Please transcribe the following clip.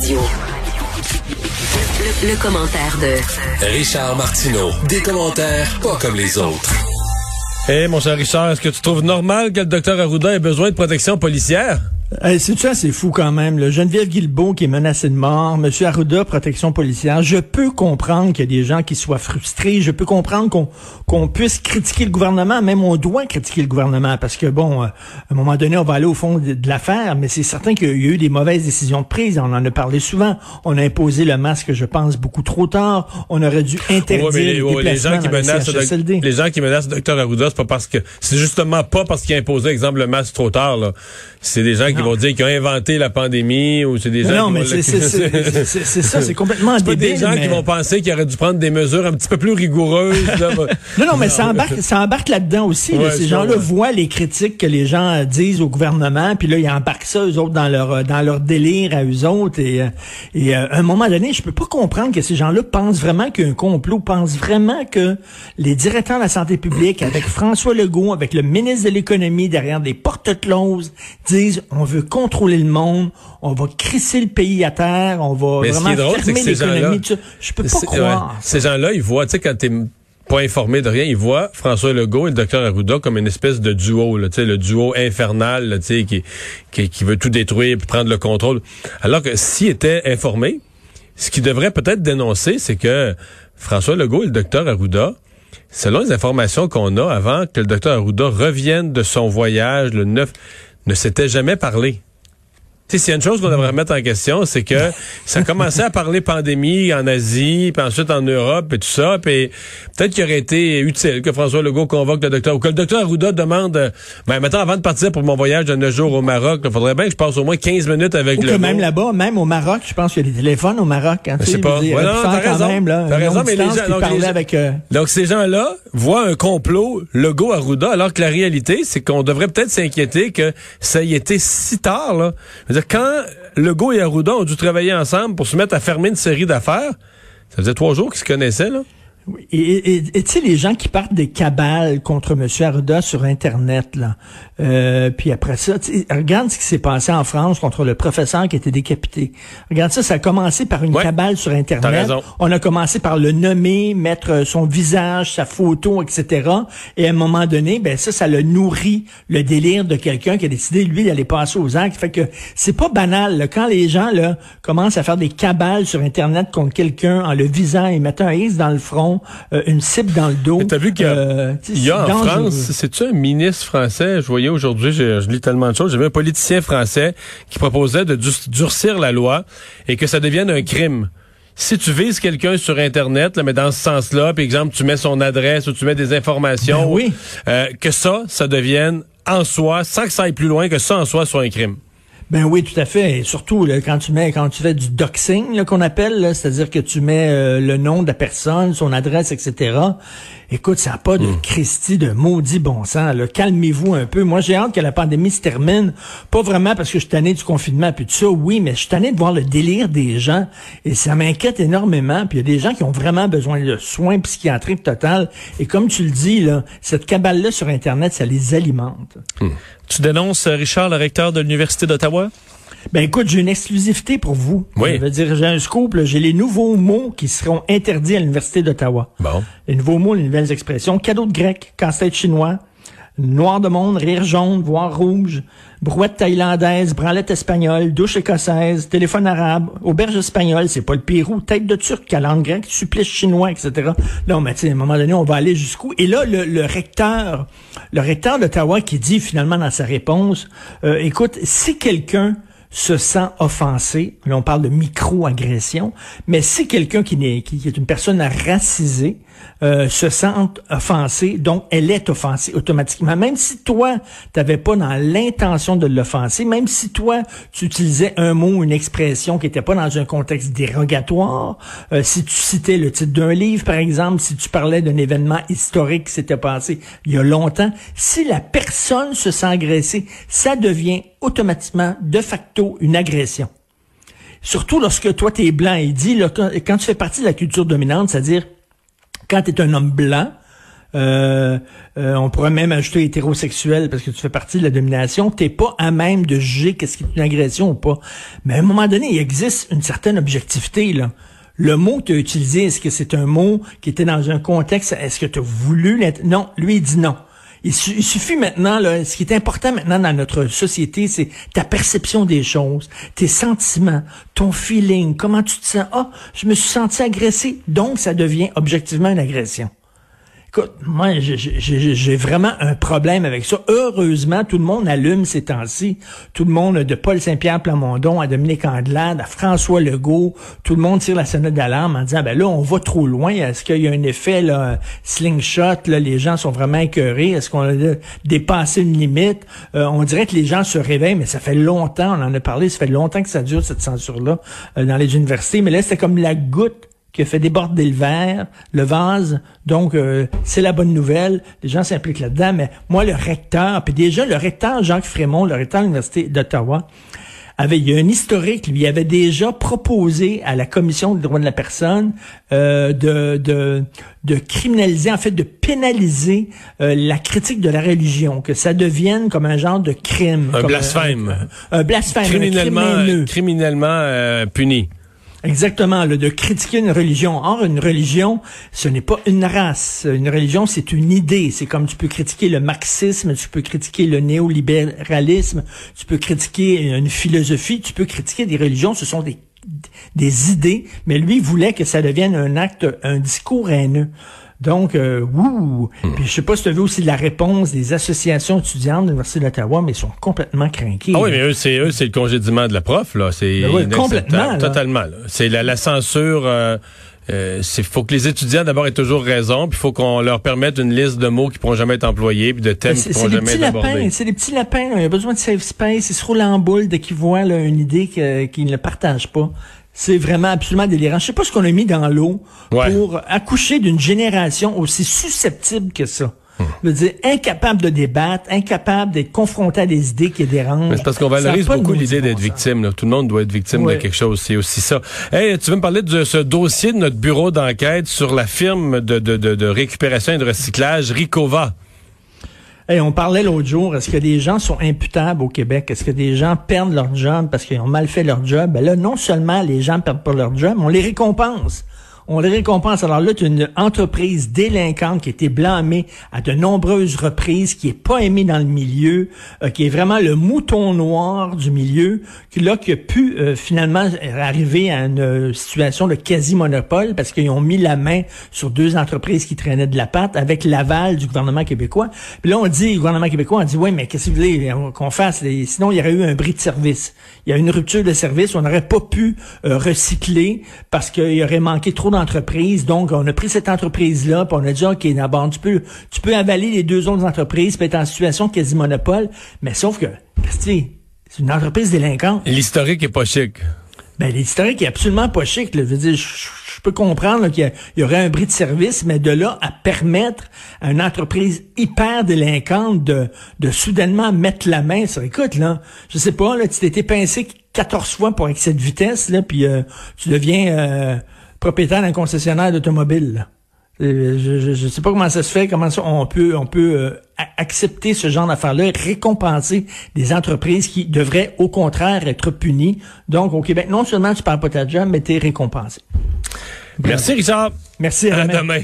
Radio. Le, le commentaire de Richard Martineau. Des commentaires pas comme les autres. Eh, mon cher Richard, est-ce que tu trouves normal que le docteur Arruda ait besoin de protection policière? C'est ça, c'est fou quand même. Le Geneviève Guilbeault qui est menacé de mort, Monsieur Arruda, protection policière. Je peux comprendre qu'il y a des gens qui soient frustrés. Je peux comprendre qu'on qu'on puisse critiquer le gouvernement. Même on doit critiquer le gouvernement parce que bon, euh, à un moment donné, on va aller au fond de, de l'affaire. Mais c'est certain qu'il y a eu des mauvaises décisions de prise. On en a parlé souvent. On a imposé le masque, je pense, beaucoup trop tard. On aurait dû interdire Ouais, mais les, les, ouais, les gens qui menacent le les gens qui menacent le docteur Arruda, c'est pas parce que c'est justement pas parce qu'il a imposé, exemple, le masque trop tard. C'est des gens qui vont dire qu'ils ont inventé la pandémie ou c'est des gens Non, qui mais c'est le- c'est- c'est- c'est- c'est ça, c'est complètement débile. des gens mais- qui vont penser qu'il aurait dû prendre des mesures un petit peu plus rigoureuses. là. Non, non, mais ça embarque, ça embarque là-dedans aussi. là. Ces gens-là voient les critiques que les gens euh, disent au gouvernement, puis là, ils embarquent ça, eux autres, dans leur euh, dans leur délire à eux autres. Et, euh, et à un moment donné, je peux pas comprendre que ces gens-là pensent vraiment qu'il y a un complot, pensent vraiment que les directeurs de la santé publique, avec François Legault, avec le ministre de l'économie derrière des portes closes, disent on veut contrôler le monde, on va crisser le pays à terre, on va Mais vraiment drôle, fermer que ces gens-là, l'économie. Je peux pas croire. ouais. Ces gens-là, ils voient, tu sais, quand t'es pas informé de rien, ils voient François Legault et le docteur Arruda comme une espèce de duo, là, tu sais, le duo infernal, là, tu sais, qui, qui, qui veut tout détruire puis prendre le contrôle. Alors que s'il était informé, ce qu'il devrait peut-être dénoncer, c'est que François Legault et le docteur Arruda, selon les informations qu'on a avant que le docteur Arruda revienne de son voyage le 9, ne s'était jamais parlé. Tu sais, s'il y a une chose qu'on devrait remettre en question, c'est que ça a commencé à parler pandémie en Asie, puis ensuite en Europe et tout ça, puis peut-être qu'il aurait été utile que François Legault convoque le docteur, ou que le docteur Arruda demande, euh, ben maintenant avant de partir pour mon voyage de 9 jours au Maroc, il faudrait bien que je passe au moins 15 minutes avec Ou le que même là-bas, même au Maroc, je pense qu'il y a des téléphones au Maroc. Hein, Je tu sais pas. je Ouais, non, t'as raison. Même, là, raison, mais les gens- donc, parler les gens- avec... euh, Donc ces gens-là voient un complot Legault Arruda, alors que la réalité, c'est qu'on devrait peut-être s'inquiéter que ça y était si tard. Là. Quand Legault et Arruda ont dû travailler ensemble pour se mettre à fermer une série d'affaires, ça faisait trois jours qu'ils se connaissaient. Là. Et et- tu sais, les gens qui partent des cabales contre M. Arruda sur Internet, là, euh, puis après ça, regarde ce qui s'est passé en France contre le professeur qui a été décapité. Regarde ça, ça a commencé par une Ouais. cabale sur Internet. On a commencé par le nommer, mettre euh, son visage, sa photo, etc. Et à un moment donné, ben ça, ça le nourrit le délire de quelqu'un qui a décidé, lui, d'aller passer aux actes. Fait que c'est pas banal. là. Quand les gens là commencent à faire des cabales sur Internet contre quelqu'un en le visant et mettant un X dans le front, euh, une cible dans le dos. T'as vu qu'il y a, euh, il y a en. France, c'est-tu un ministre français? Je voyais aujourd'hui, je, je lis tellement de choses, j'avais un politicien français qui proposait de dur- durcir la loi et que ça devienne un crime. Si tu vises quelqu'un sur Internet, là, mais dans ce sens-là, par exemple, tu mets son adresse ou tu mets des informations, Ben oui. euh, que ça, ça devienne en soi, sans que ça aille plus loin, que ça en soi soit un crime. Ben oui, tout à fait. Et surtout quand tu mets, quand tu fais du doxing qu'on appelle, c'est-à-dire que tu mets euh, le nom de la personne, son adresse, etc. Écoute, ça n'a pas de Christie de maudit bon sens. là. Calmez-vous un peu. Moi, j'ai hâte que la pandémie se termine. Pas vraiment parce que je suis tanné du confinement puis tout ça, oui, mais je suis tanné de voir le délire des gens et ça m'inquiète énormément. Puis il y a des gens qui ont vraiment besoin de soins psychiatriques total. Et comme tu le dis là, cette cabale-là sur Internet, ça les alimente. Tu dénonces euh, Richard, le recteur de l'Université d'Ottawa? Ben écoute, j'ai une exclusivité pour vous. Oui. Je veux dire, j'ai un scoop, là. j'ai les nouveaux mots qui seront interdits à l'Université d'Ottawa. Bon. Les nouveaux mots, les nouvelles expressions. Cadeau de grec, casse-tête chinois, noir de monde, rire jaune, voire rouge, brouette thaïlandaise, branlette espagnole, douche écossaise, téléphone arabe, auberge espagnole, c'est pas le Pérou, tête de turc, calandre grecque, supplice chinois, etc. Non, mais tu sais, à un moment donné, on va aller jusqu'où? Et là, le, le recteur, le recteur d'Ottawa qui dit finalement dans sa réponse, euh, écoute, si quelqu'un se sent offensé, là on parle de micro-agression, mais si quelqu'un qui est une personne racisée euh, se sent offensé, donc elle est offensée automatiquement. Même si toi, t'avais pas dans l'intention de l'offenser, même si toi, tu utilisais un mot, une expression qui était pas dans un contexte dérogatoire, euh, si tu citais le titre d'un livre, par exemple, si tu parlais d'un événement historique qui s'était passé il y a longtemps, si la personne se sent agressée, ça devient automatiquement, de facto, une agression. Surtout lorsque toi, tu es blanc. Il dit, là, quand tu fais partie de la culture dominante, c'est-à-dire quand tu es un homme blanc, euh, euh, on pourrait même ajouter hétérosexuel parce que tu fais partie de la domination, t'es pas à même de juger qu'est-ce qui est une agression ou pas. Mais à un moment donné, il existe une certaine objectivité, là. Le mot que tu as utilisé, est-ce que c'est un mot qui était dans un contexte, est-ce que tu as voulu Non, lui, il dit non. Il, suffit maintenant, là, ce qui est important maintenant dans notre société, c'est ta perception des choses, tes sentiments, ton feeling, comment tu te sens. Ah, je me suis senti agressé, donc ça devient objectivement une agression. Écoute, moi, j'ai vraiment un problème avec ça. Heureusement, tout le monde allume ces temps-ci. Tout le monde, de Paul Saint-Pierre Plamondon à Dominique Andelade, à François Legault, tout le monde tire la sonnette d'alarme en disant, ben là, on va trop loin. Est-ce qu'il y a un effet là, slingshot? Là, les gens sont vraiment écœurés? Est-ce qu'on a dépassé une limite? Euh, on dirait que les gens se réveillent, mais ça fait longtemps, on en a parlé, ça fait longtemps que ça dure, cette censure-là, euh, dans les universités. Mais là, c'est comme la goutte qui a fait déborder le verre, le vase. Donc, euh, c'est la bonne nouvelle. Les gens s'impliquent là-dedans. Mais moi, le recteur, puis déjà, le recteur Jacques Frémont, le recteur de l'Université d'Ottawa, avait, il y a un historique, lui avait déjà proposé à la Commission des droits de la personne euh, de, de, de criminaliser, en fait, de pénaliser euh, la critique de la religion, que ça devienne comme un genre de crime. Un blasphème. Un, blasphème. Criminellement, criminellement puni. Exactement, de critiquer une religion. Or, une religion, ce n'est pas une race. Une religion, c'est une idée. C'est comme tu peux critiquer le marxisme, tu peux critiquer le néolibéralisme, tu peux critiquer une philosophie, tu peux critiquer des religions. Ce sont des des idées, mais lui voulait que ça devienne un acte, un discours haineux. Donc, euh, ouh. Hmm. Puis je sais pas si tu as vu aussi la réponse des associations étudiantes de l'Université d'Ottawa, mais ils sont complètement craqués. Ah oui, mais eux, c'est eux, c'est le congédiement de la prof, là. C'est ben complètement. Totalement. C'est la, la, censure. Euh, euh, c'est faut que les étudiants d'abord aient toujours raison, puis il faut qu'on leur permette une liste de mots qui pourront jamais être employés, puis de thèmes qui pourront jamais être abordés. C'est des petits lapins, il y a besoin de safe space, ils se roulent en boule dès qu'ils voient là, une idée qu'ils ne partagent pas. C'est vraiment absolument délirant. Je sais pas ce qu'on a mis dans l'eau pour accoucher d'une génération aussi susceptible que ça. Je veux dire, incapable de débattre, incapable d'être confronté à des idées qui dérangent. C'est parce qu'on valorise beaucoup l'idée d'être victime. Tout le monde doit être victime de quelque chose. C'est aussi ça. Hey, tu veux me parler de ce dossier de notre bureau d'enquête sur la firme de, de, de, de récupération et de recyclage Ricova? On parlait l'autre jour, est-ce que des gens sont imputables au Québec? Est-ce que des gens perdent leur job parce qu'ils ont mal fait leur job? Ben là, non seulement les gens perdent pas leur job, on les récompense on les récompense. Alors là, tu une entreprise délinquante qui a été blâmée à de nombreuses reprises, qui est pas aimée dans le milieu, euh, qui est vraiment le mouton noir du milieu, qui là qui a pu euh, finalement arriver à une euh, situation de quasi-monopole parce qu'ils ont mis la main sur deux entreprises qui traînaient de la patte avec l'aval du gouvernement québécois. Puis là, on dit, le gouvernement québécois, on dit, oui, mais qu'est-ce que vous voulez qu'on fasse? Sinon, il y aurait eu un bris de service. Il y a une rupture de service, on n'aurait pas pu recycler parce qu'il y aurait manqué trop entreprise. Donc, on a pris cette entreprise-là, puis on a dit, OK, d'abord, tu peux, tu peux avaler les deux autres entreprises, puis être en situation de quasi-monopole. Mais sauf que, c'est une entreprise délinquante. L'historique est pas chic. Ben, l'historique est absolument pas chic. Je veux dire, je, peux comprendre qu'il y, aurait un bris de service, mais de là à permettre à une entreprise hyper délinquante de, de soudainement mettre la main sur, écoute, là, je sais pas, là, tu t'étais pincé 14 fois pour excès de vitesse, là, puis euh, tu deviens... Euh, propriétaire d'un concessionnaire d'automobile. Je ne sais pas comment ça se fait, comment ça, on peut, on peut euh, accepter ce genre d'affaires-là, récompenser des entreprises qui devraient au contraire être punies. Donc au Québec, non seulement tu parles pas ta job, mais tu es récompensé. Merci Richard. Merci. À, demain.